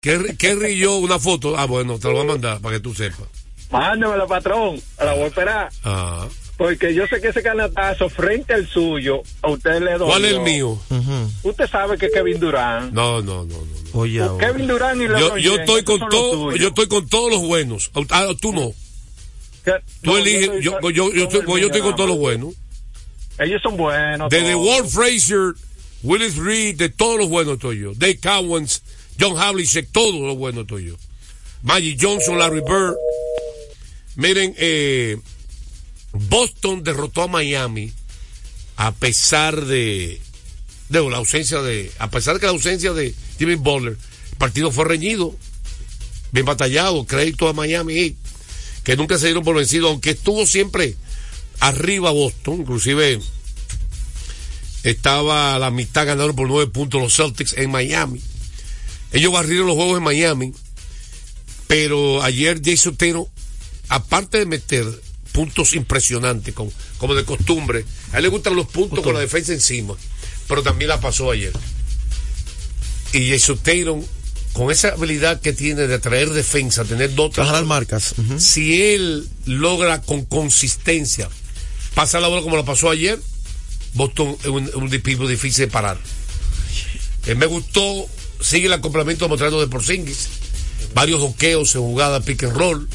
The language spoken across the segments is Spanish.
Kerry yo una foto. Ah, bueno, te lo voy a mandar para que tú sepas. Mándamelo, patrón. La voy a esperar. Ah. Porque yo sé que ese canatazo frente al suyo, a usted le doy. ¿Cuál es el mío? Usted sabe que Kevin Durán. No, no, no, no. Oye, ahora. Kevin Durán y Yo, LeBron yo estoy con todo, yo estoy con todos los buenos. Ah, tú no. Tú no, eliges, estoy- yo, yo, yo, son estoy, con todos los buenos. Ellos son buenos. Desde. Walt Frazier, Willis Reed, de todos los buenos estoy yo. Dave Cowens, John Havlicek, todos los buenos estoy yo. Magic Johnson, Larry Bird. Miren, eh, Boston derrotó a Miami a pesar de, la ausencia de, a pesar de que la ausencia de Jimmy Butler, el partido fue reñido, bien batallado, crédito a Miami que nunca se dieron por vencido, aunque estuvo siempre arriba Boston, inclusive estaba la mitad ganando por nueve puntos los Celtics en Miami. Ellos barrieron los juegos en Miami, pero ayer Jason Taylor, aparte de meter puntos impresionantes, como, como de costumbre, a él le gustan los puntos con la defensa encima, pero también la pasó ayer. Y Jason Taylor, con esa habilidad que tiene de atraer defensa, tener dos Bajar marcas. Si él logra con consistencia pasar la bola como la pasó ayer, Boston es un, un equipo difícil de parar. Eh, me gustó, sigue el complemento mostrando de Porzingis, varios doqueos en jugada pick and roll,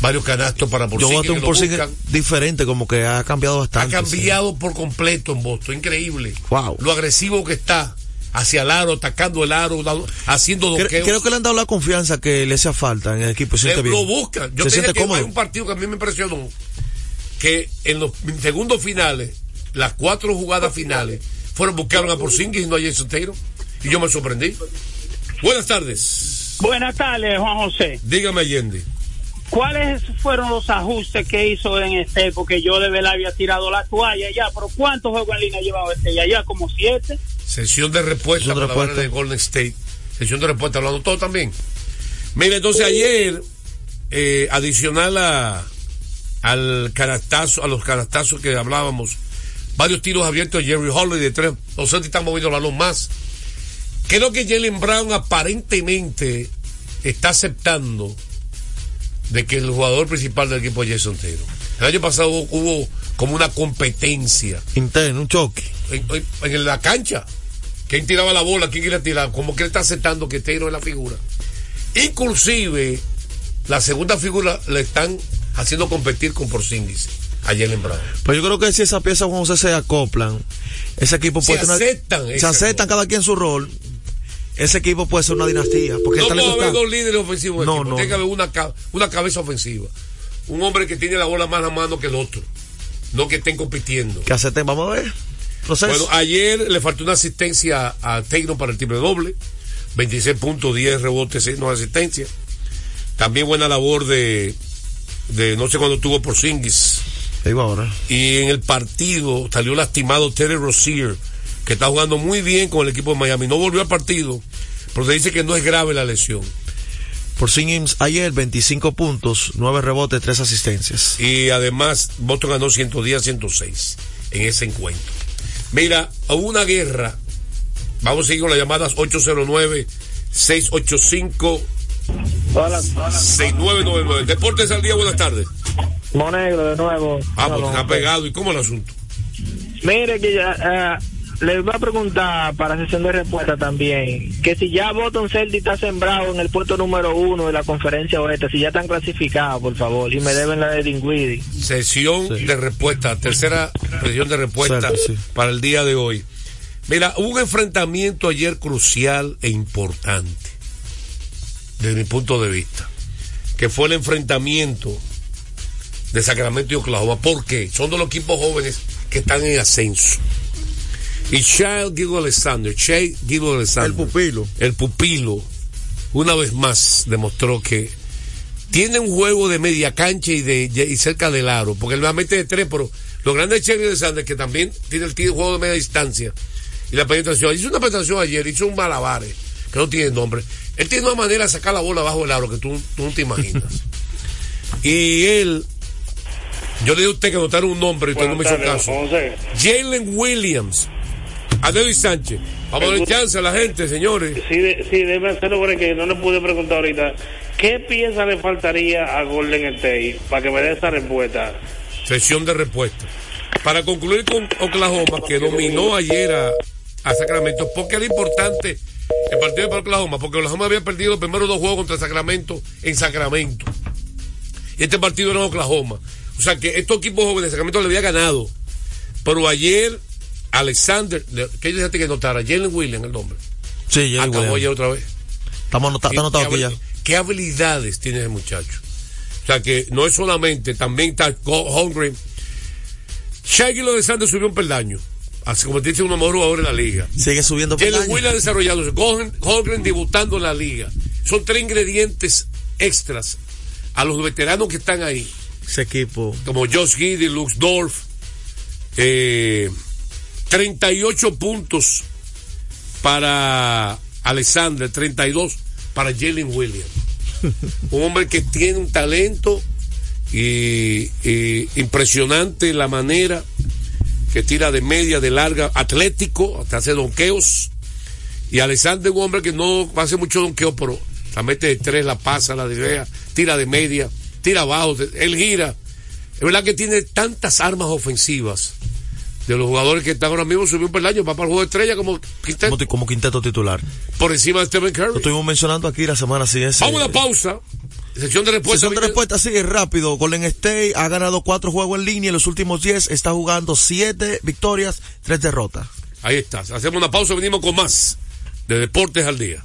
varios canastos para Yo Porzingis. que un lo por buscan. diferente, como que ha cambiado Ha bastante. cambiado por completo en Boston, increíble. Wow. Lo agresivo que está hacia el aro, atacando el aro, haciendo doqueos. Creo que le han dado la confianza que le hacía falta en el equipo. Se Le- siente lo bien. buscan. Yo se que hay un partido que a mí me impresionó que en los segundos finales, las cuatro jugadas finales, fueron buscaron a Porzingis y no a Jason Taylor. Y yo me sorprendí. Buenas tardes. Buenas tardes, Juan José. Dígame Allende. ¿Cuáles fueron los ajustes que hizo en este? Porque yo de verdad había tirado la toalla ya, pero ¿cuántos juegos en línea llevaba este ya? Ya como siete. Sesión de respuesta para la de Golden State. Sesión de respuesta, hablando todo también. Mira, entonces ayer, eh, adicional a, al canastazo, a los canastazos que hablábamos, varios tiros abiertos de Jerry Holiday de tres, los Celtics están moviendo el balón más. Creo que Jalen Brown aparentemente está aceptando de que el jugador principal del equipo es Jason Taylor. El año pasado hubo como una competencia Interno, un choque. en, en- en la cancha. ¿Quién tiraba la bola? ¿Quién quería tirar? Como que él está aceptando que Taylor es la figura. Inclusive, la segunda figura le están haciendo competir con Porzingis a Jalen Brown. Pues yo creo que si esa pieza Juan José se acoplan, ese equipo Se puede tener- aceptan se aceptan rol. cada quien su rol. Ese equipo puede ser una dinastía. Porque No puede haber está. dos líderes ofensivos. No, No, Tiene que haber una, una cabeza ofensiva. Un hombre que tiene la bola más a mano que el otro. No que estén compitiendo. Que acepten, vamos a ver. Proceso. Bueno, ayer le faltó una asistencia a Taylor para el triple doble. 26 puntos, 10 rebotes, 6 no asistencia. También buena labor de, de no sé cuándo tuvo por Singis. Ahora. Y en el partido salió lastimado Terry Rozier, que está jugando muy bien con el equipo de Miami. No volvió al partido, pero se dice que no es grave la lesión. Por Sims ayer 25 puntos, 9 rebotes, 3 asistencias. Y además, Boston ganó 110 a 106 en ese encuentro. Mira, hubo una guerra. Vamos a seguir con las llamadas 809-685. Hola, 6999. Deportes al día, buenas tardes. Monegro de nuevo. Ah, pues está pegado. ¿Y cómo el asunto? Mire que ya, eh, les voy a preguntar para sesión de respuesta también, que si ya Boston Celtics está sembrado en el puesto número uno de la conferencia oeste, si ya están clasificados, por favor, y me deben la de Dinwiddie. Sesión de respuesta, tercera sesión de respuesta Cierto, sí. para el día de hoy. Mira, hubo un enfrentamiento ayer crucial e importante, desde mi punto de vista, que fue el enfrentamiento de Sacramento y Oklahoma. ¿Por qué? Son de los equipos jóvenes que están en ascenso. Y Shea Gilgo Alexander, Shea Gilgo Alexander, El pupilo. el pupilo, una vez más demostró que tiene un juego de media cancha y de y cerca del aro, porque él va a meter de tres, pero lo grande de Cherry de Sanders que también tiene el juego de media distancia y la penetración. Hizo una penetración ayer, hizo un malabares que no tiene nombre. Él tiene una manera de sacar la bola bajo el aro que tú, tú no te imaginas. y él, yo le dije a usted que anotaron un nombre y usted no me hizo caso. Jalen Williams. Adelis Sánchez. Vamos a darle chance a la gente, señores. Sí, de, sí, déjeme hacerlo porque no le pude preguntar ahorita. ¿Qué pieza le faltaría a Golden State para que me dé esa respuesta? Sesión de respuesta. Para concluir con Oklahoma, que dominó ayer a, a Sacramento, porque era importante el partido de Oklahoma, porque Oklahoma había perdido los primeros dos juegos contra Sacramento en Sacramento. Y este partido era en Oklahoma. O sea que estos equipos jóvenes de Sacramento le había ganado. Pero ayer, Alexander, le- ¿qué dice que notara? Jalen Williams, el nombre. Sí, Jerry Acabó ayer otra vez. Estamos anota- está anotado ¿Qué, aquí ya. qué habilidades tiene ese muchacho? O sea que no es solamente, también está Holmgren. Shaggy lo de Sanders subió un peldaño. Así convertirse en uno mejores jugadores de la liga. Sigue subiendo Jalen peldaños. Williams desarrollándose. Holmgren debutando en la liga. Son tres ingredientes extras a los veteranos que están ahí. Ese equipo. Como Josh Giddy, Lux Dorf. Eh, 38 puntos para Alexander, 32 para Jalen Williams. un hombre que tiene un talento y, y impresionante la manera que tira de media, de larga, atlético, hasta hace donqueos. Y Alexander, un hombre que no hace mucho donqueo, pero la mete de tres, la pasa, la desvea, tira de media, tira abajo, él gira. Es verdad que tiene tantas armas ofensivas de los jugadores que están ahora mismo subió un peldaño, va para el juego de estrella como, quinteto, Como, quinteto titular. por encima de Stephen Lo Curry. estuvimos mencionando aquí la semana siguiente. Vamos a una pausa. Sección de respuesta. Sesión de respuesta sigue rápido. Golden State ha ganado cuatro juegos en línea en los últimos 10. Está jugando siete victorias, tres derrotas. Ahí está. Hacemos una pausa, venimos con más de Deportes al Día.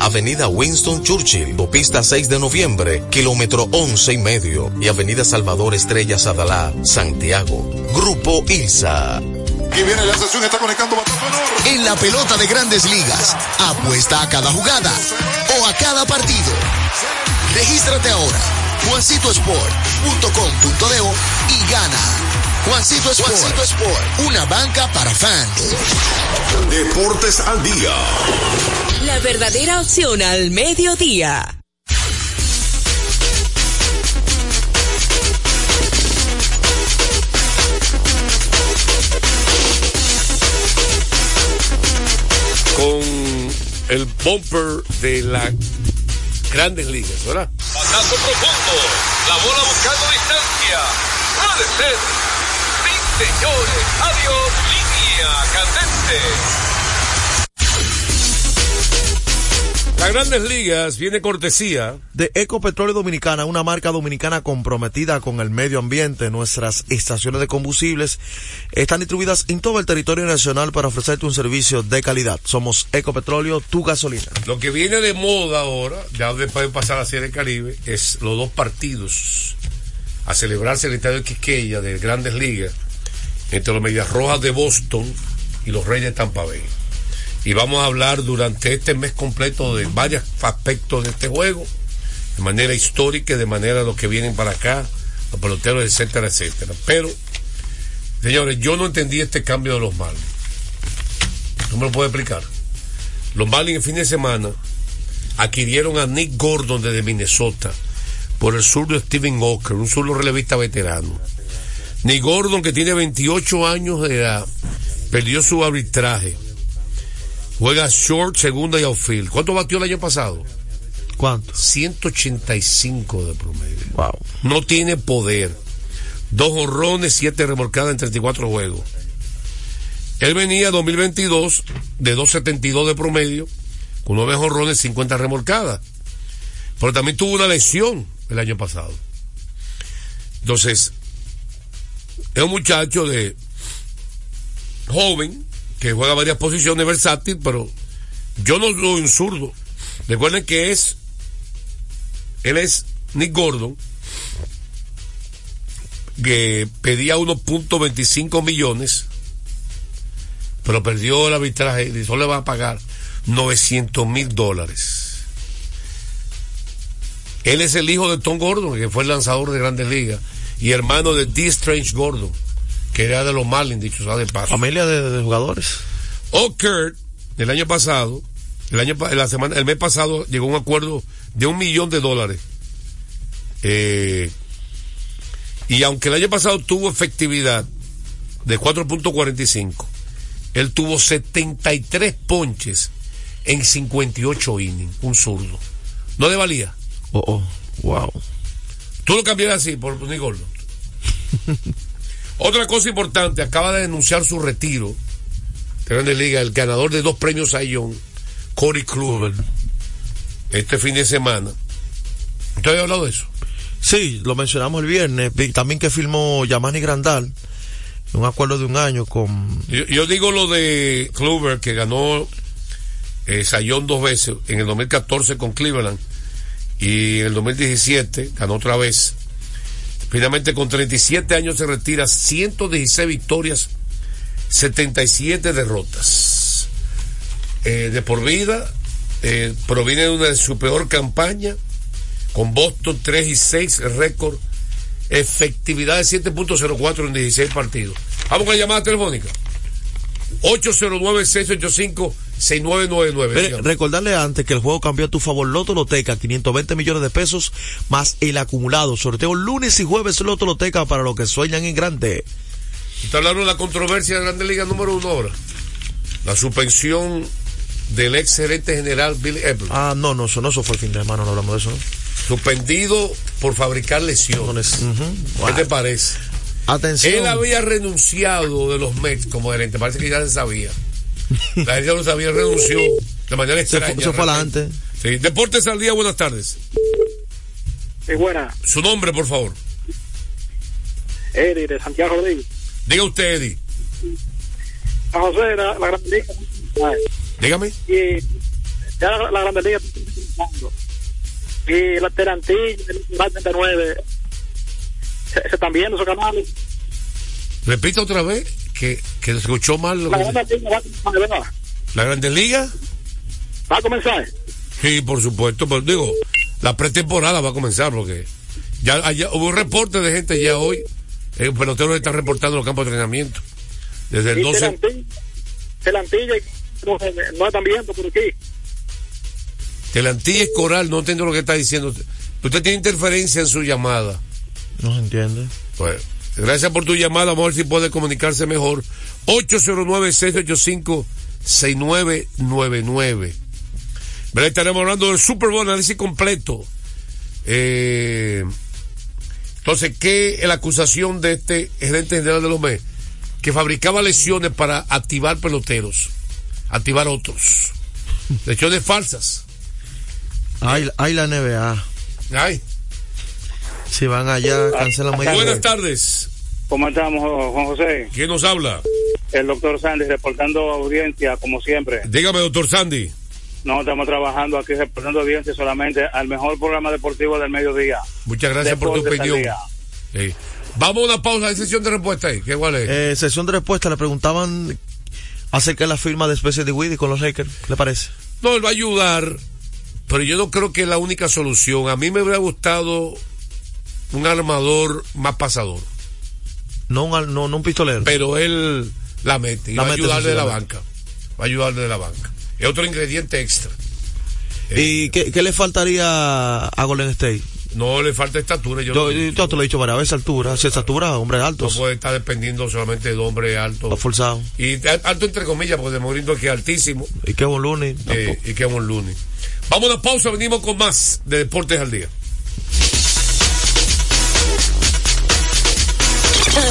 Avenida Winston Churchill, Pista 6 de Noviembre, kilómetro 11 y medio, y Avenida Salvador Estrella Sadalá, Santiago. Grupo ILSA. Y viene la sesión, está conectando enorme. En la pelota de grandes ligas, apuesta a cada jugada o a cada partido. Regístrate ahora, juancitosport.com.de y gana. Juancito Sport, Juancito Sport, una banca para fans. Deportes al día. La verdadera opción al mediodía. Con el bumper de las grandes ligas, ¿verdad? Batazo profundo. La bola buscando distancia. Puede ser. Señores. Adiós. Línea candente. Las grandes ligas viene cortesía De Ecopetróleo Dominicana, una marca dominicana comprometida con el medio ambiente. Nuestras estaciones de combustibles están distribuidas en todo el territorio nacional para ofrecerte un servicio de calidad. Somos Ecopetróleo, tu gasolina. Lo que viene de moda ahora, ya después de pasar a Serie Caribe, es los dos partidos a celebrarse en el estadio de Quiqueya de Grandes Ligas entre los Medias Rojas de Boston y los Reyes de Tampa Bay. Y vamos a hablar durante este mes completo de varios aspectos de este juego, de manera histórica de manera los que vienen para acá, los peloteros, etcétera, etcétera. Pero, señores, yo no entendí este cambio de los Marlins. ¿No me lo puedo explicar? Los Marlins el fin de semana adquirieron a Nick Gordon desde Minnesota por el zurdo Steven Walker, un zurdo relevista veterano. Nick Gordon, que tiene 28 años de edad, perdió su arbitraje. Juega short, segunda y outfield. ¿Cuánto batió el año pasado? ¿Cuánto? 185 de promedio. Wow. No tiene poder. Dos honrones, siete remolcadas en 34 juegos. Él venía 2022 de 2.72 de promedio, con nueve honrones, 50 remolcadas. Pero también tuvo una lesión el año pasado. Entonces, es un muchacho de joven que juega varias posiciones versátil, pero yo no soy un zurdo. Recuerden que es, él es Nick Gordon, que pedía 1.25 millones pero perdió el arbitraje y solo le va a pagar 900 mil dólares. Él es el hijo de Tom Gordon, que fue el lanzador de Grandes Ligas, y hermano de D. Strange Gordon, que era de los Marlins, dicho sea de paso. Familia de, de jugadores. Oakert, el año pasado, el año la semana, el mes pasado llegó a un acuerdo de un millón de dólares. Eh, y aunque el año pasado tuvo efectividad de 4.45, él tuvo 73 ponches en 58 innings, un zurdo. ¿No le valía? Oh, oh, wow. Tú lo cambiaras así por Tony Gordon. Otra cosa importante, acaba de denunciar su retiro de Grandes Ligas, el ganador de dos premios a Young, Corey Kluber, este fin de semana. ¿Usted había hablado de eso? Sí, lo mencionamos el viernes. Vi También que firmó Yamani Grandal, un acuerdo de un año con... Yo, yo digo lo de Kluber, que ganó eh, Sayón dos veces, en el 2014 con Cleveland, y en el 2017 ganó otra vez. Finalmente con 37 años se retira, 116 victorias, 77 derrotas. Eh, de por vida, eh, proviene de una de su peor campaña, con Boston 3 y 6 récord, efectividad de 7.04 en 16 partidos. Vamos con la llamada telefónica. 809-685-6999. Mire, Dígame. recordarle antes que el juego cambió a tu favor Loto Loteca, 520 millones de pesos más el acumulado. Sorteo lunes y jueves Loto Loteca para los que sueñan en grande. Está hablando de la controversia de Grande Liga número uno ahora. La suspensión del ex gerente general Bill Epler. Ah, no, no, eso no, eso fue el fin de semana, no hablamos de eso. ¿no? Suspendido por fabricar lesiones. ¿Qué te parece? Atención. Él había renunciado de los Mets como gerente, parece que ya se sabía. La gente ya lo sabía, renunció de manera Se extraña. fue, se fue adelante. Sí. Deportes al día, buenas tardes. Sí, buena. Su nombre, por favor. Eddie de Santiago Rodríguez. Diga usted, Eddie. San José, la, la Grande Liga. Dígame. Y ya la, la Grande Liga. Y la Terantilla, el Nacional 39. Se, se están viendo esos canales. Repita otra vez que, que escuchó mal lo La que. Grande Liga va a comenzar, ¿verdad? ¿La Grandes Ligas? Va a comenzar. Sí, por supuesto, pero digo, la pretemporada va a comenzar porque ya allá, hubo un reporte de gente ya hoy, eh, un pelotero está reportando en los campos de entrenamiento. Desde el Y 12. Terantilla, Terantilla, no, no están viendo por aquí. De la Antilla y Coral, no entiendo lo que está diciendo. Usted tiene interferencia en su llamada. No se entiende. Pues, gracias por tu llamada. Vamos a ver si puede comunicarse mejor. 809-685-6999. ¿Verdad? Estaremos hablando del Super Bowl, análisis completo. Eh, entonces, ¿qué es la acusación de este gerente general de los MES? Que fabricaba lesiones para activar peloteros, activar otros. Lesiones falsas. Hay, hay la NBA. Ay. Si van allá, cancelan media Buenas vez. tardes. ¿Cómo estamos, Juan José? ¿Quién nos habla? El doctor Sandy reportando audiencia, como siempre. Dígame, doctor Sandy. No, estamos trabajando aquí reportando audiencia solamente al mejor programa deportivo del mediodía. Muchas gracias por tu opinión. Sí. Vamos a una pausa de sesión de respuesta ahí. ¿Qué cuál es? Eh, sesión de respuesta, le preguntaban acerca de la firma de especie de Widdy con los Lakers. ¿Qué le parece? No, él va a ayudar, pero yo no creo que es la única solución. A mí me hubiera gustado un armador más pasador, No un, no, no un pistolero. pero él la mete y La va a mete, ayudar sí, de la banca. Va a ayudar de la banca. Es otro ingrediente extra. ¿Y qué, qué le faltaría a Golden State? No le falta estatura. Yo, Yo, no, yo te lo he dicho varias veces, altura. Si es altura, hombre no alto. puede estar dependiendo solamente de hombre alto. Está forzado. Y alto entre comillas, porque de Morindo aquí es altísimo. Y qué buen lunes. Eh, y que un lunes. Vamos a una pausa, venimos con más de Deportes al Día.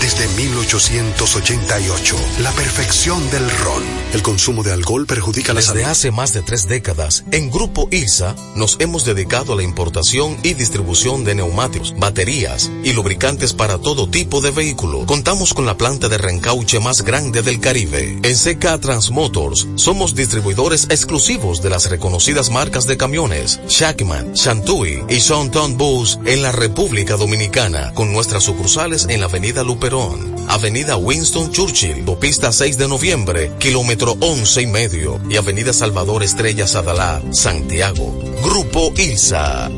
desde 1888, la perfección del ron. El consumo de alcohol perjudica la salud. Desde hace más de tres décadas, en Grupo ILSA nos hemos dedicado a la importación y distribución de neumáticos, baterías y lubricantes para todo tipo de vehículo. Contamos con la planta de reencauche más grande del Caribe. En CK Transmotors somos distribuidores exclusivos de las reconocidas marcas de camiones Shackman, Shantui y Sonton Bus en la República Dominicana, con nuestras sucursales en la Avenida Luperón, Avenida Winston Churchill, Pista 6 de noviembre, kilómetro 11 y medio, y Avenida Salvador Estrella Sadalá, Santiago. Grupo ILSA.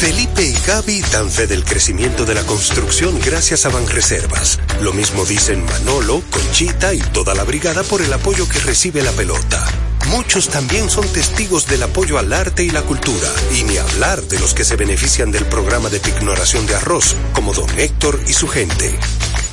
Felipe y Gaby dan fe del crecimiento de la construcción gracias a Banreservas. Lo mismo dicen Manolo, Conchita y toda la brigada por el apoyo que recibe la pelota. Muchos también son testigos del apoyo al arte y la cultura, y ni hablar de los que se benefician del programa de pignoración de arroz, como don Héctor y su gente.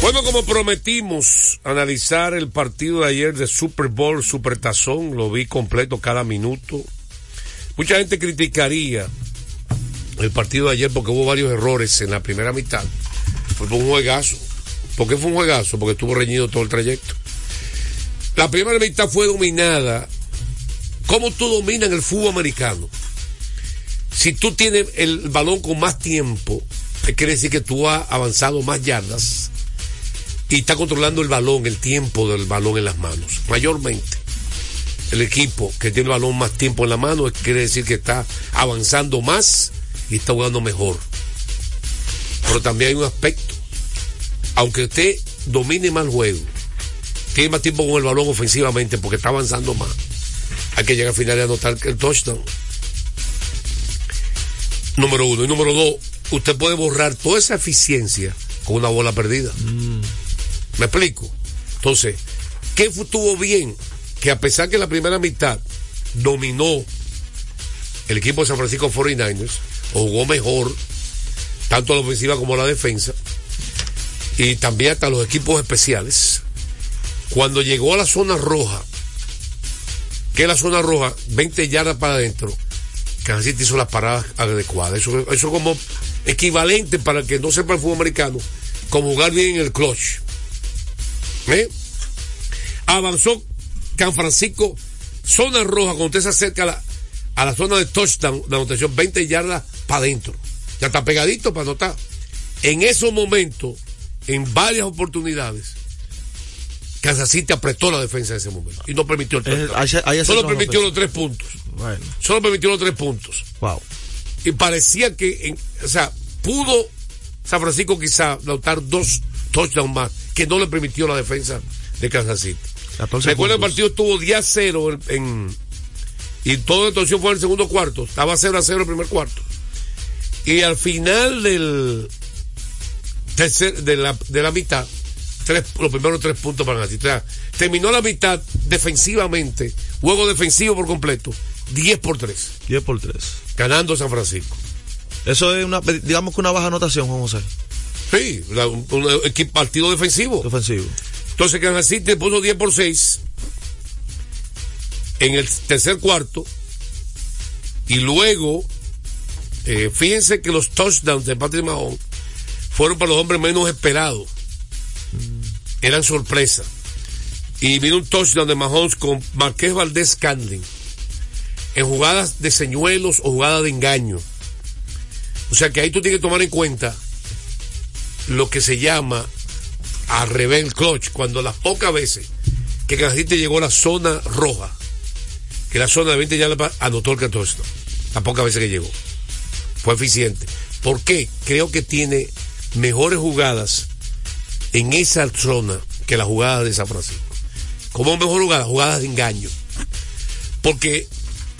Bueno, como prometimos analizar el partido de ayer de Super Bowl, Super Tazón, lo vi completo cada minuto. Mucha gente criticaría el partido de ayer porque hubo varios errores en la primera mitad. Fue un juegazo. ¿Por qué fue un juegazo? Porque estuvo reñido todo el trayecto. La primera mitad fue dominada. ¿Cómo tú dominas el fútbol americano? Si tú tienes el balón con más tiempo, quiere decir que tú has avanzado más yardas y está controlando el balón, el tiempo del balón en las manos. Mayormente, el equipo que tiene el balón más tiempo en la mano quiere decir que está avanzando más y está jugando mejor. Pero también hay un aspecto. Aunque usted domine más el juego, tiene más tiempo con el balón ofensivamente porque está avanzando más, hay que llegar al final y anotar el touchdown. Número uno. Y número dos, usted puede borrar toda esa eficiencia con una bola perdida. ¿Me explico? Entonces, ¿qué estuvo bien? Que a pesar que la primera mitad dominó el equipo de San Francisco 49ers, o jugó mejor, tanto la ofensiva como la defensa, y también hasta los equipos especiales, cuando llegó a la zona roja, que es la zona roja, 20 yardas para adentro, Kansas City hizo las paradas adecuadas. Eso es como equivalente para el que no sepa el fútbol americano, como jugar bien en el clutch. ¿Eh? Avanzó San Francisco, zona roja, cuando usted se acerca a la, a la zona de touchdown, de anotación, 20 yardas para adentro. Ya está pegadito para anotar. En esos momentos, en varias oportunidades, Kansas City apretó la defensa en ese momento y no permitió el. Solo permitió los tres puntos. Bueno. Solo permitió los tres puntos. Wow. Y parecía que, en- o sea, pudo San Francisco quizá anotar dos touchdowns más que no le permitió la defensa de Kansas City. 14 Recuerda el partido estuvo 10 a 0 en, y toda la actuación fue en el segundo cuarto. Estaba 0 a 0 el primer cuarto. Y al final del tercer, de la, de la mitad, tres, los primeros tres puntos para Kansas City. O sea, terminó la mitad defensivamente, juego defensivo por completo, 10 por 3, 10 por 3. ganando San Francisco. Eso es una, digamos que una baja anotación, Juan José. Sí, la- un, un partido defensivo. Defensivo. Entonces Kansas City puso 10 por 6 en el tercer cuarto. Y luego, eh, fíjense que los touchdowns de Patrick Mahomes fueron para los hombres menos esperados. Eran sorpresa. Y vino un touchdown de Mahomes con Marqués Valdés Candling en jugadas de señuelos o jugadas de engaño. O sea que ahí tú tienes que tomar en cuenta lo que se llama a revés clutch, cuando las pocas veces que Kansas llegó a la zona roja, que la zona de 20 ya anotó el 14, las pocas veces que llegó. Fue eficiente. ¿Por qué? Creo que tiene mejores jugadas en esa zona que la jugada de San Francisco. ¿Cómo mejor jugada? Jugadas de engaño. Porque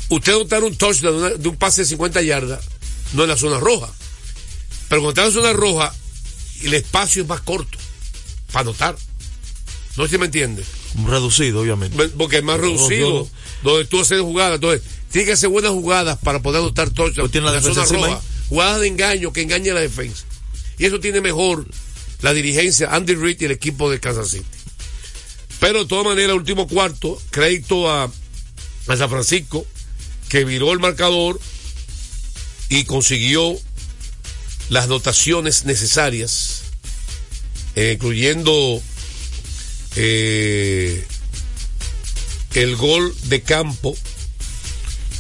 usted notar un touchdown de, de un pase de 50 yardas no en la zona roja. Pero cuando está en la zona roja, el espacio es más corto para anotar. No sé si me entiende. Reducido, obviamente. Porque es más reducido. no. Donde tú haces jugadas. Entonces, tiene que hacer buenas jugadas para poder anotar touchdowns Pues tiene la en defensa zona encima roja. Jugadas de engaño que engañan a la defensa. Y eso tiene mejor la dirigencia, Andy Reid y el equipo de Kansas City. Pero de todas maneras, último cuarto, crédito a, a San Francisco, que viró el marcador y consiguió las dotaciones necesarias, eh, incluyendo eh, el gol de campo,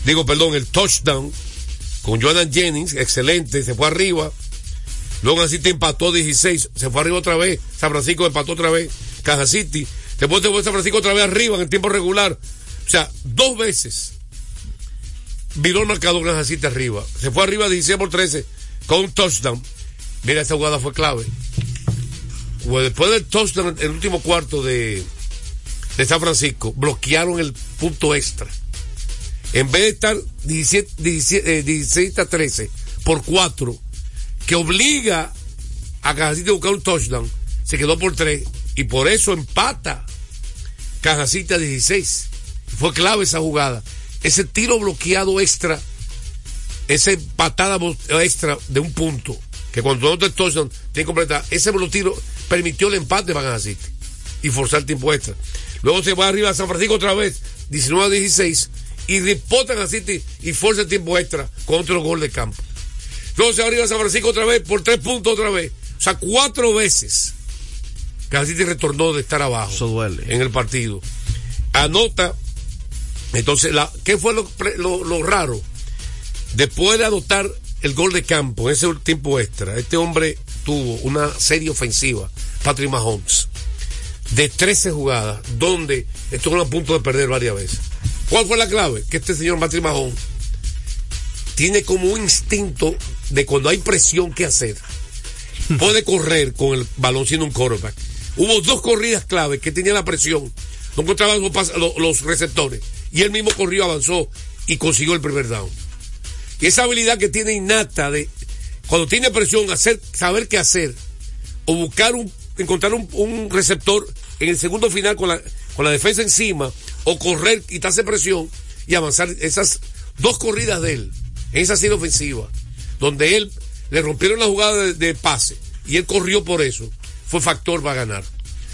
digo, perdón, el touchdown con Jonathan Jennings, excelente, se fue arriba. Luego te empató 16, se fue arriba otra vez. San Francisco empató otra vez. Kansas City. Después se fue San Francisco otra vez arriba en el tiempo regular. O sea, dos veces viró el marcador Kansas City arriba. Se fue arriba 16 por 13 con un touchdown. Mira, esa jugada fue clave. Pues después del touchdown, el último cuarto de, de San Francisco, bloquearon el punto extra. En vez de estar 17, 17, eh, 16 a 13 por 4, que obliga a Kansas City a buscar un touchdown, se quedó por 3 y por eso empata Kansas City a 16. Fue clave esa jugada. Ese tiro bloqueado extra, esa patada extra de un punto, que cuando no te touchdown, tiene que completar, ese tiro permitió el empate para Kansas City y forzar el tiempo extra. Luego se va arriba a San Francisco otra vez, 19 a 16, y reportan a City y forza el tiempo extra con otro gol de campo. Luego se va arriba a San Francisco otra vez, por tres puntos otra vez. O sea, cuatro veces Kansas City retornó de estar abajo Eso duele. en el partido. Anota, entonces, la, ¿qué fue lo- lo raro? Después de anotar el gol de campo en ese tiempo extra, este hombre tuvo una serie ofensiva, Patrick Mahomes, de 13 jugadas, donde estuvo a punto de perder varias veces. ¿Cuál fue la clave? Que este señor Patrick Mahomes tiene como un instinto de cuando hay presión que hacer. Puede correr con el balón siendo un quarterback. Hubo dos corridas clave que tenía la presión. No encontraban los- los receptores. Y él mismo corrió, avanzó y consiguió el primer down. Y esa habilidad que tiene innata de cuando tiene presión, saber qué hacer. O buscar un, encontrar un, receptor en el segundo final con la, con la defensa encima. O correr, quitarse presión y avanzar. Esas dos corridas de él, en esa serie ofensiva, donde él le rompieron la jugada de, pase y él corrió por eso, fue factor para ganar.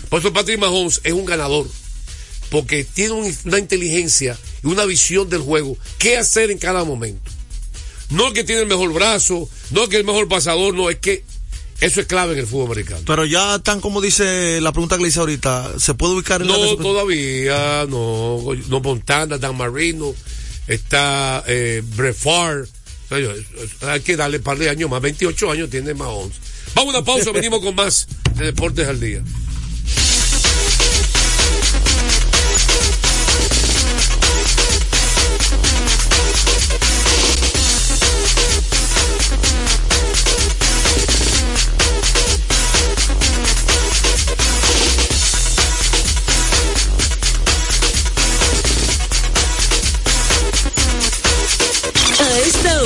Por eso Patrick Mahomes es un ganador, porque tiene un- una inteligencia y una visión del juego, qué hacer en cada momento. No es que tiene el mejor brazo, no es que es el mejor pasador, no, es que eso es clave en el fútbol americano. Pero ya tan como dice la pregunta que le hice ahorita, ¿se puede ubicar en No, todavía, no, no Montana, Dan Marino, está eh, yo- hay que darle un par de años más, 28 años tiene Mahomes. Vamos a una pausa, venimos con más de Deportes al Día.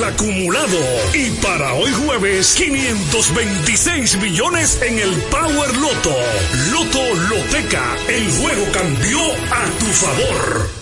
acumulado. Y para hoy jueves, 526 millones en el Power Loto. Loto Loteca, el juego cambió a tu favor.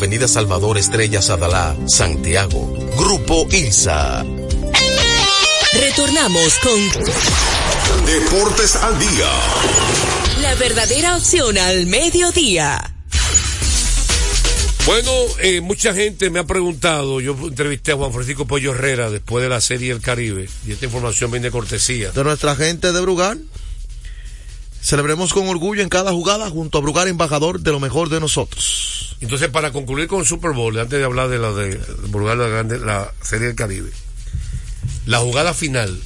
Avenida Salvador Estrella Sadalá, Santiago. Grupo ILSA. Retornamos con Deportes al día. la verdadera opción al mediodía. Bueno, eh, mucha gente me ha preguntado, yo entrevisté a Juan Francisco Pollo Herrera después de la serie El Caribe, y esta información viene de cortesía. De nuestra gente de Brugal. Celebremos con orgullo en cada jugada junto a Brugal, embajador de lo mejor de nosotros. Entonces, para concluir con el Super Bowl, antes de hablar de la de, de la, grande, la serie del Caribe, la jugada final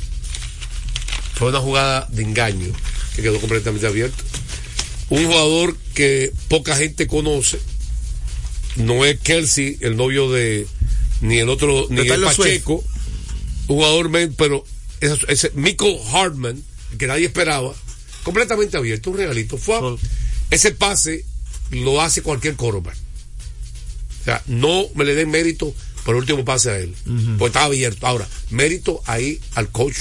fue una jugada de engaño que quedó completamente abierta. Un jugador que poca gente conoce, no es Kelsey, el novio de ni el otro, ni el Pacheco, un jugador, pero ese, ese Michael Hartman, que nadie esperaba, completamente abierto, un regalito. Fue a- ese pase lo hace cualquier quarterback. O sea, no me le den mérito por el último pase a él, porque estaba abierto. Ahora, mérito ahí al coach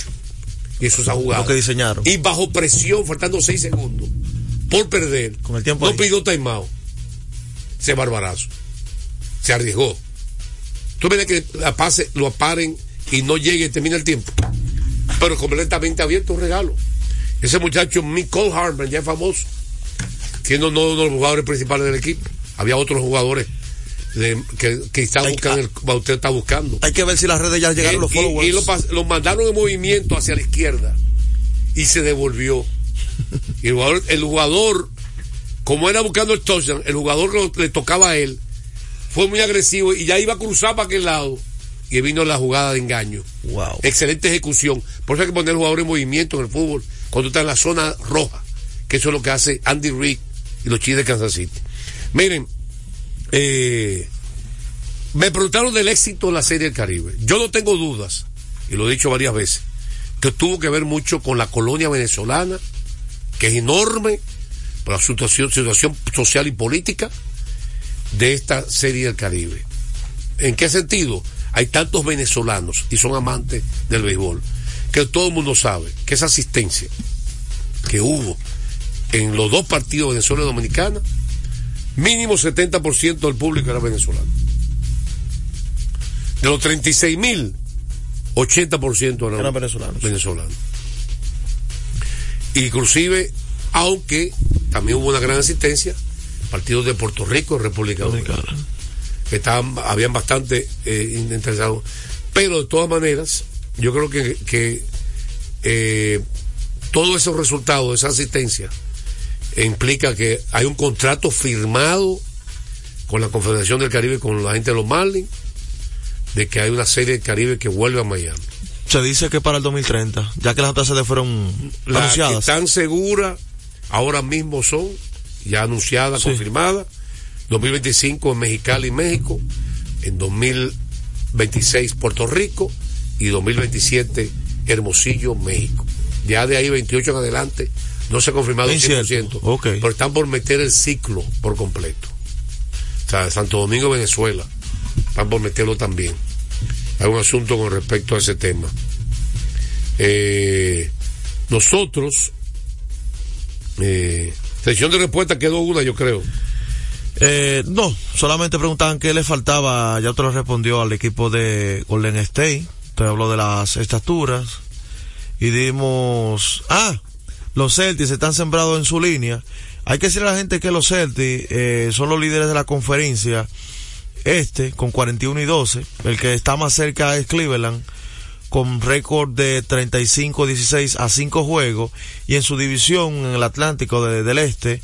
y eso se ha jugado. Lo que diseñaron. Y bajo presión, faltando seis segundos, por perder, Con el tiempo no ahí. pidió timeout. Ese barbarazo. Se arriesgó. Tú ves que la pase lo aparen y no llegue y termina el tiempo. Pero completamente abierto un regalo. Ese muchacho, Nicole Hartman, ya es famoso. Siendo uno de los jugadores principales del equipo. Había otros jugadores de- que, que está buscando el, usted está buscando. Hay que ver si las redes ya llegaron Eh, los y- followers. Y, lo, mandaron en movimiento hacia la izquierda y se devolvió. Y el jugador, el jugador, como era buscando el touchdown, el jugador lo- le tocaba a él fue muy agresivo y ya iba a cruzar para aquel lado y vino la jugada de engaño. Wow. Excelente ejecución. Por eso hay que poner al jugador en movimiento en el fútbol cuando está en la zona roja, que eso es lo que hace Andy Reid y los Chiefs de Kansas City. Miren, eh, me preguntaron del éxito de la Serie del Caribe. Yo no tengo dudas, y lo he dicho varias veces, que tuvo que ver mucho con la colonia venezolana, que es enorme por la situación, situación social y política de esta Serie del Caribe. ¿En qué sentido? Hay tantos venezolanos y son amantes del béisbol, que todo el mundo sabe que esa asistencia que hubo en los dos partidos Venezuela y Dominicana, mínimo 70% del público era venezolano. De los 36 mil, 80% eran, Eran venezolanos. venezolanos. Inclusive, aunque también hubo una gran asistencia, partidos de Puerto Rico República Dominicana, que estaban, habían bastante eh, interesados. Pero de todas maneras, yo creo que, que eh, todos esos resultados, esa asistencia, implica que hay un contrato firmado con la Confederación del Caribe, con la gente de los Marlins, de que hay una serie del Caribe que vuelve a Miami. Se dice que para el 2030, ya que las sedes fueron Las que anunciadas. están seguras, ahora mismo son ya anunciadas, Sí. confirmadas. 2025 en Mexicali, México. En 2026 Puerto Rico. Y 2027 Hermosillo, México. Ya de ahí 28 en adelante no se ha confirmado el Incierto. 100%. Ok. Pero están por meter el ciclo por completo. O sea, Santo Domingo, Venezuela. Están por meterlo también. Hay un asunto con respecto a ese tema. Eh, nosotros, eh, de respuesta quedó una, yo creo. Eh, no, solamente preguntaban qué le faltaba, ya otro respondió al equipo de Golden State, te habló de las estaturas y dimos, ah, los Celtics están sembrados en su línea. Hay que decirle a la gente que los Celtics eh, son los líderes de la conferencia este con 41 y 12, el que está más cerca es Cleveland con récord de 35-16 a 5 juegos y en su división en el Atlántico de- del Este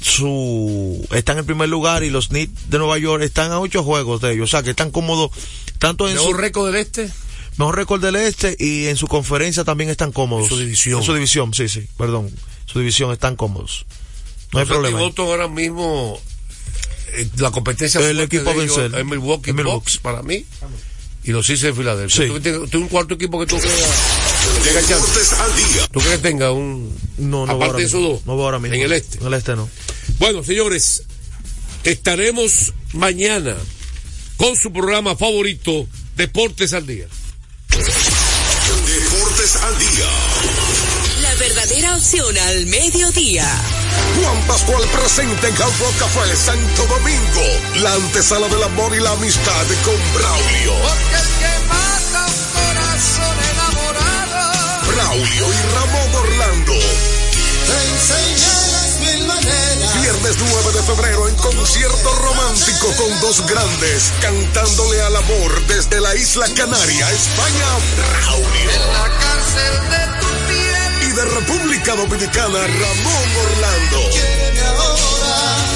su están en primer lugar y los Knicks de Nueva York están a 8 juegos de ellos, o sea que están cómodos tanto en ¿Mejor su récord del este? Mejor récord del Este y en su conferencia también están cómodos. En su división. En su división, sí, sí, perdón. Su división están cómodos. No hay sea, que problema. Boston ahora mismo eh, la competencia El equipo a de ellos vencer. es Milwaukee Milwaukee. Bucks para mí y los Sixers de Filadelfia. Sí. ¿Tú, tú un cuarto equipo que tú creas tenga chance? Deportes al día. ¿Tú crees que tenga un No, no aparte de esos dos No veo ahora mismo. en el este? En el este no. Bueno, señores, estaremos mañana con su programa favorito Deportes al día. Al mediodía. Juan Pascual presente en Hard Rock Café Santo Domingo. La antesala del amor y la amistad con Braulio. Porque el que mata un corazón enamorado Braulio y Ramón Orlando. te enseña las mil maneras. Viernes 9 de febrero en concierto romántico con dos grandes cantándole al amor desde la isla Canaria, España, Braulio. En la cárcel de de República Dominicana, Ramón Orlando.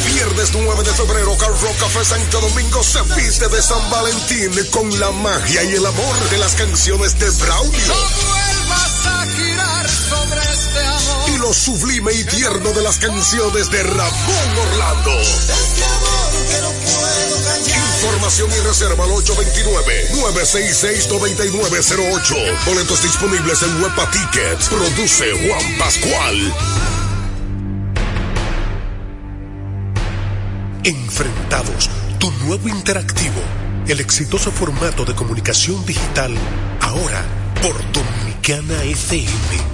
Viernes 9 de febrero, Hard Rock Café Santo Domingo se viste de San Valentín con la magia y el amor de las canciones de Braulio. No vuelvas a girar sobre este amor. Y lo sublime y tierno de las canciones de Ramón Orlando. Información y reserva al 829-966-9908. Boletos disponibles en Huepa Tickets. Produce Juan Pascual. Enfrentados, tu nuevo interactivo. El exitoso formato de comunicación digital. Ahora por Dominicana FM.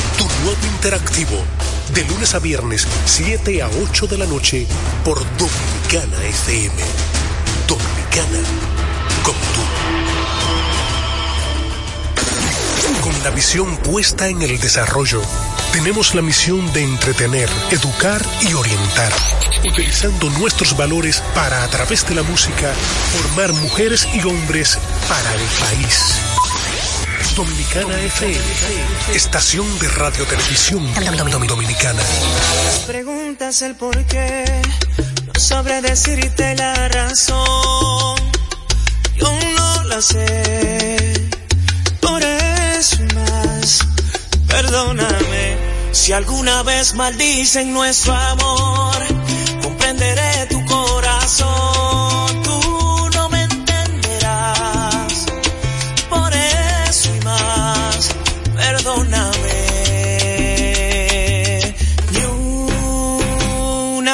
tu nuevo interactivo, de lunes a viernes, 7 a 8 de la noche, por Dominicana FM. Dominicana, como tú. Con la visión puesta en el desarrollo, tenemos la misión de entretener, educar y orientar, utilizando nuestros valores para, a través de la música, formar mujeres y hombres para el país. Dominicana FM, estación de radio televisión dominicana. Preguntas el por qué, no sabré decirte la razón. Yo no la sé, por eso más. Perdóname si alguna vez maldicen nuestro amor. Comprenderé tu corazón,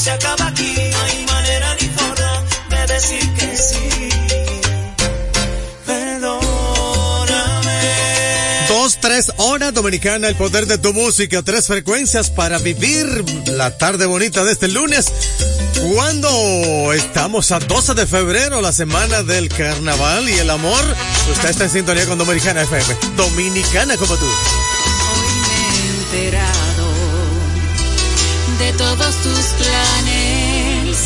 se acaba aquí, no hay manera ni forma de decir que sí. Perdóname. Dos, tres horas dominicana, el poder de tu música, tres frecuencias para vivir la tarde bonita de este lunes. Cuando estamos a 12 de febrero, la semana del carnaval y el amor, usted está en sintonía con Dominicana FM. Dominicana como tú. enterado de todos tus planes.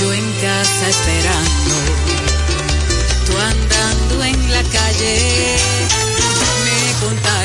Yo en casa esperando, tú andando en la calle. Me contaron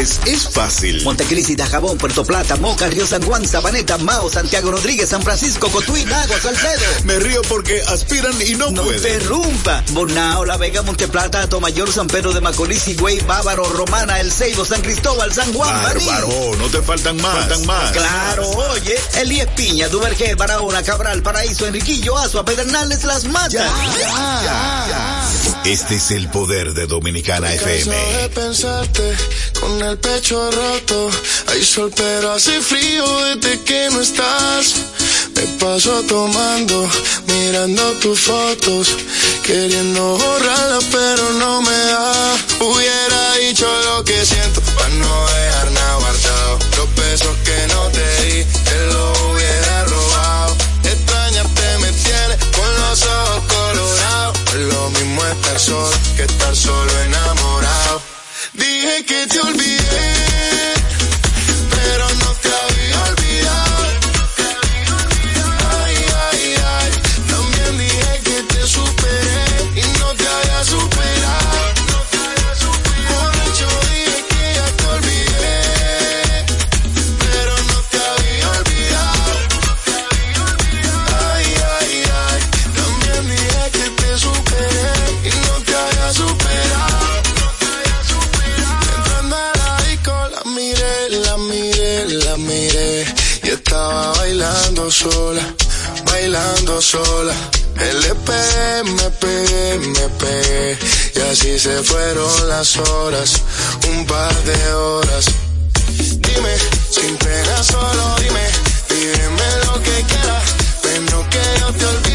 Es fácil. Montecristi, Dajabón, Puerto Plata, Moca, Río San Juan, Sabaneta, Mao, Santiago Rodríguez, San Francisco, Cotuí, Nago, Salcedo. Me río porque aspiran y no, no pueden. Derrumba. Bonao, La Vega, Monteplata, Atomayor, San Pedro de Macorís, Güey, Bávaro, Romana, El Ceibo, San Cristóbal, San Juan, Bárbaro, no te faltan más. Faltan más. Claro, oye, Elías Piña, Duvergé, Barahona, Cabral, Paraíso, Enriquillo, Azua, Pedernales, Las Matas. Ya, ya, este es el poder de Dominicana FM con el pecho roto. Hay sol pero hace frío desde que no estás. Me paso tomando, mirando tus fotos, queriendo borrarlas pero no me da. Hubiera dicho lo que siento para no dejar nada guardado. Los besos que no te di, te lo hubiera robado. Extrañarte me tienes con los ojos colorados. Es lo mismo estar solo que estar solo enamorado que te olvidé. sola, bailando sola. LP, me MP. Y así se fueron las horas, un par de horas. Dime, sin pena, solo dime, dime lo que quieras, pero que yo te olvide.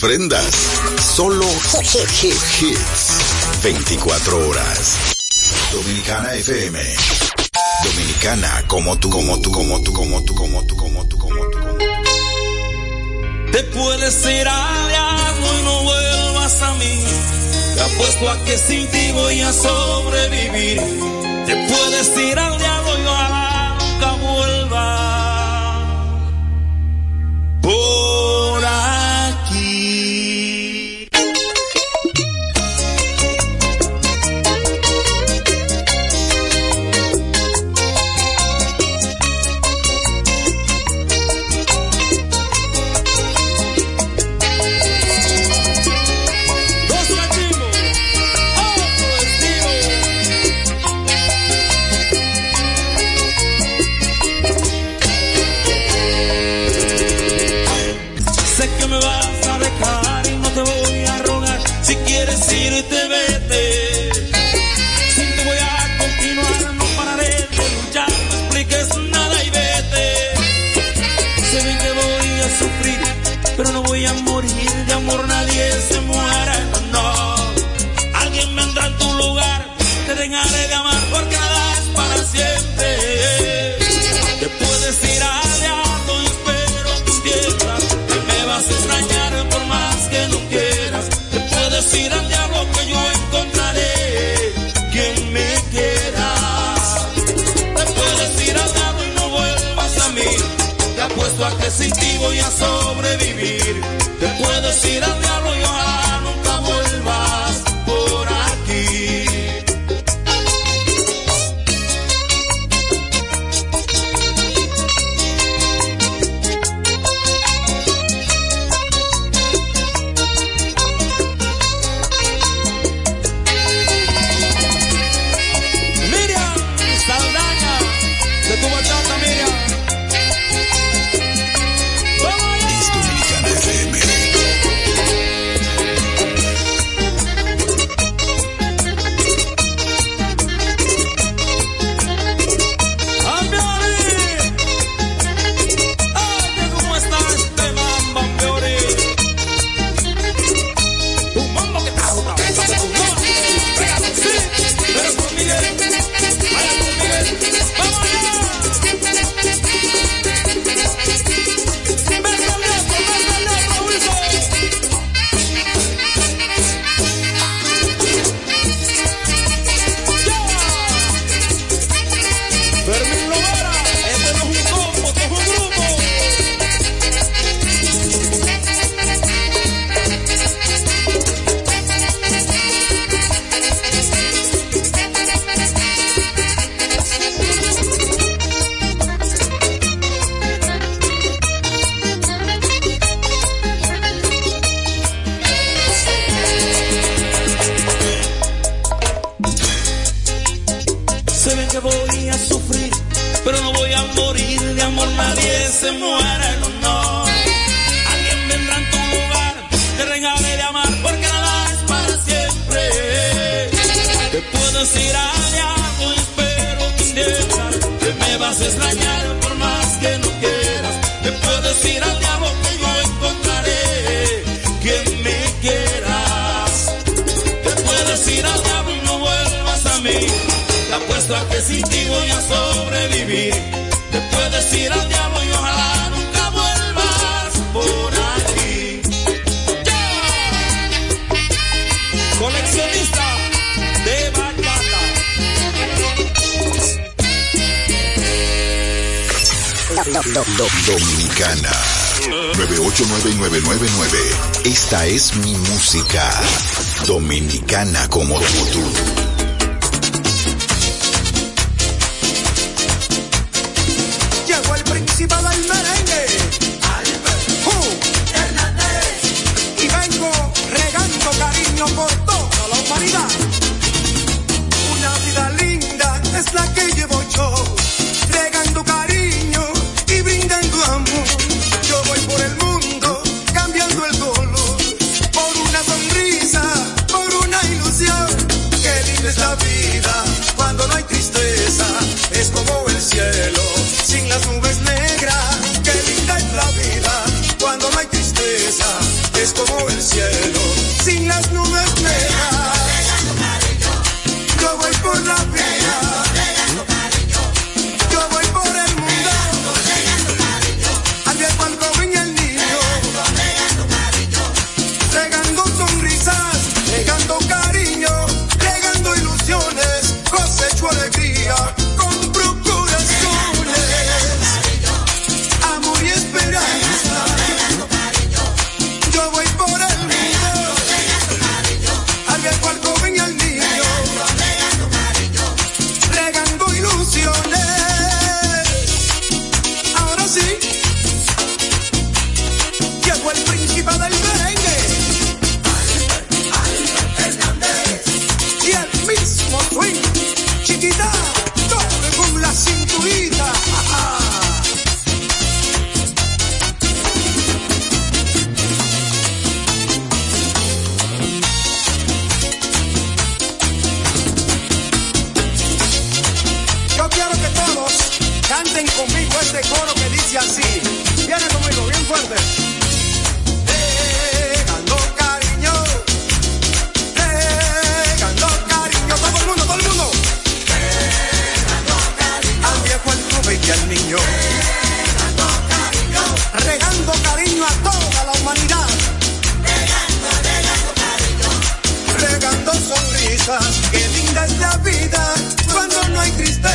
ofrendas. Solo hits. 24 horas. Dominicana FM. Dominicana como tú, como tú, como tú, como tú, como tú, como tú, como tú. Como tú. Te puedes ir al agua y no vuelvas a mí. Te apuesto a que sin ti voy a sobrevivir. Te puedes ir al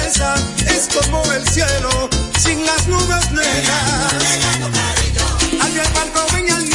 es como el cielo sin las nubes negras. Al barco ven al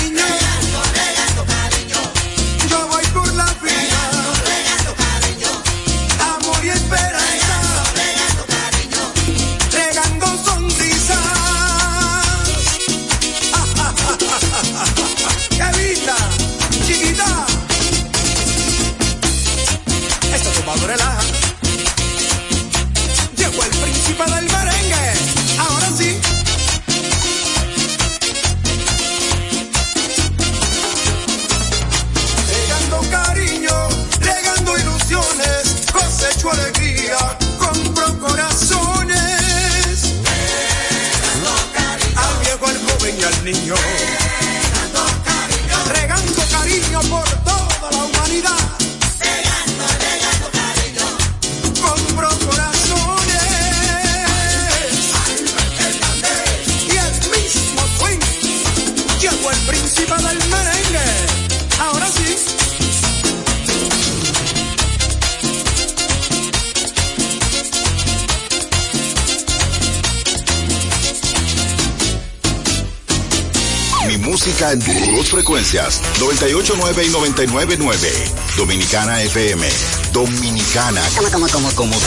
frecuencias 989 y 999. Dominicana FM. Dominicana. Como, como, como, como tú.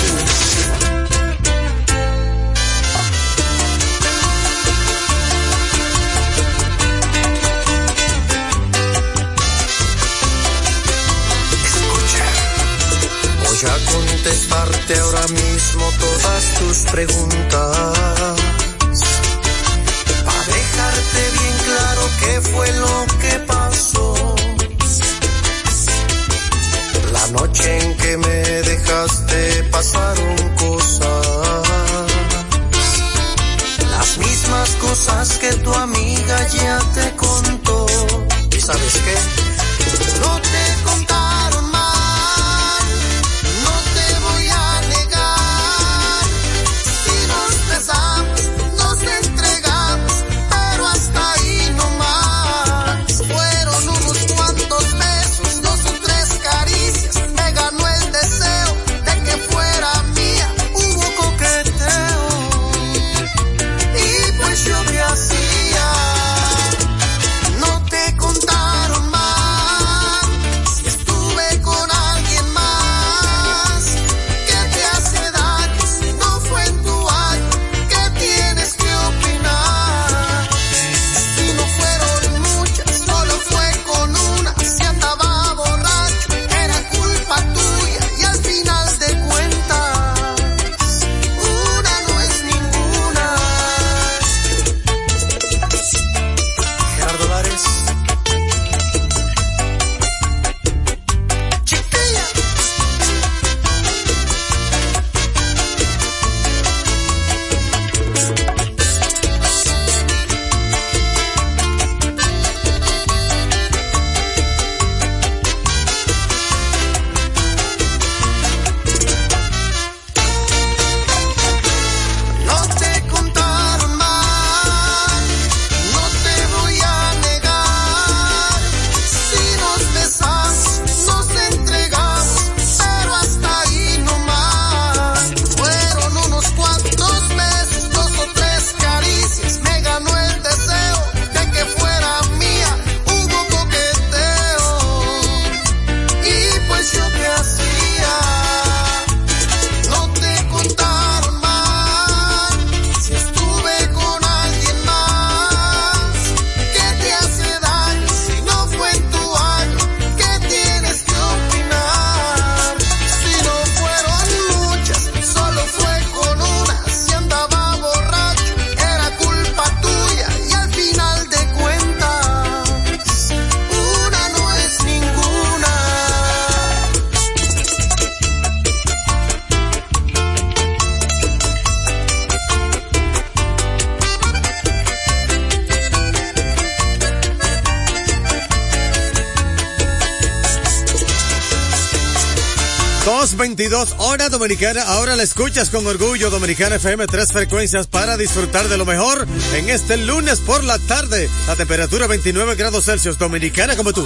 escucha voy a contestarte ahora mismo todas tus preguntas. 22 horas dominicana. Ahora la escuchas con orgullo Dominicana FM, tres frecuencias para disfrutar de lo mejor en este lunes por la tarde. La temperatura 29 grados Celsius, dominicana como tú.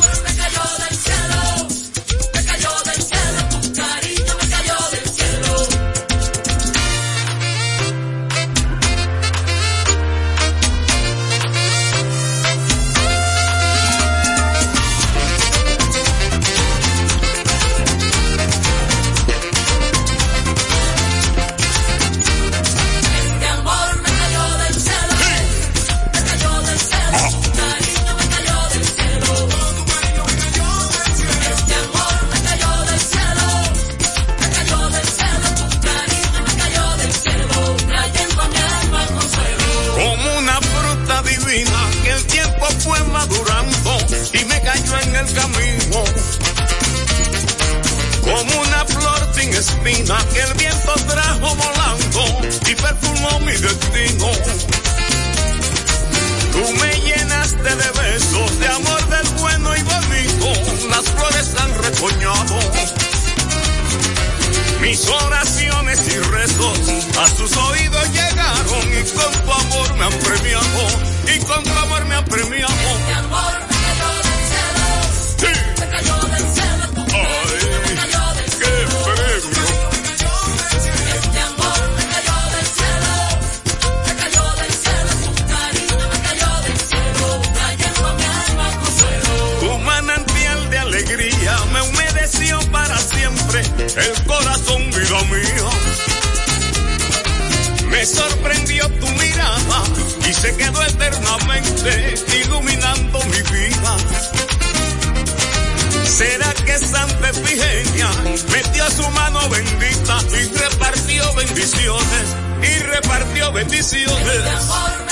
bendiciones.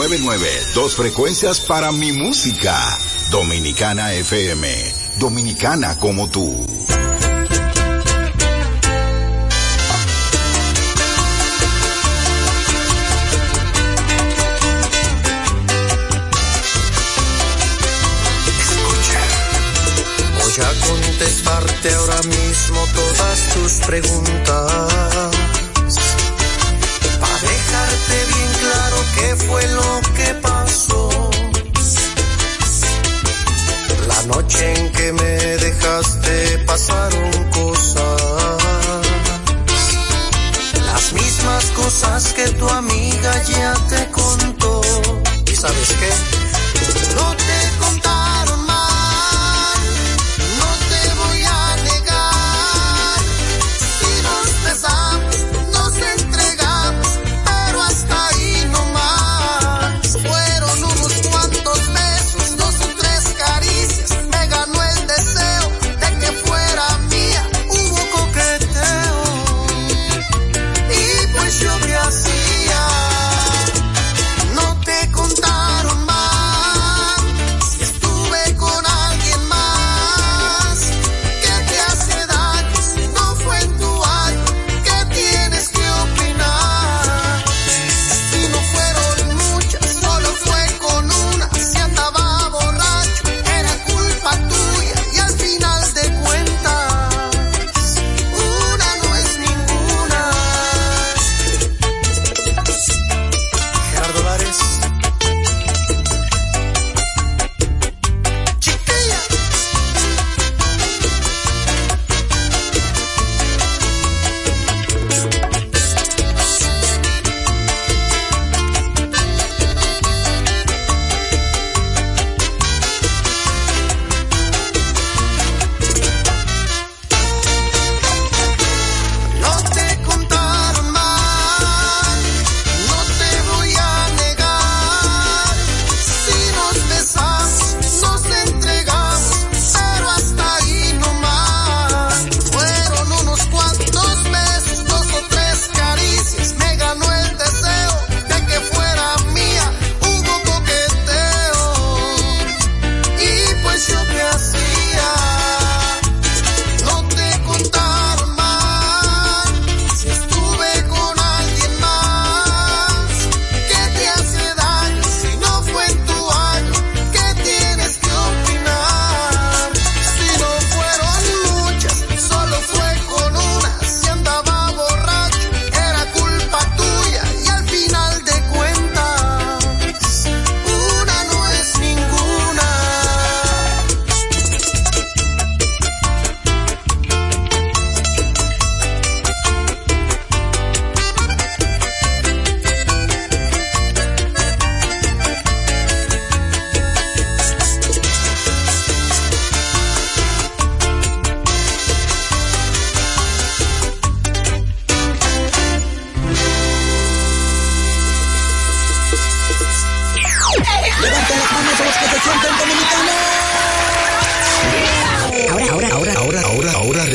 999. Dos frecuencias para mi música. Dominicana FM. Dominicana como tú. escucha voy a contestarte ahora mismo todas tus preguntas. es que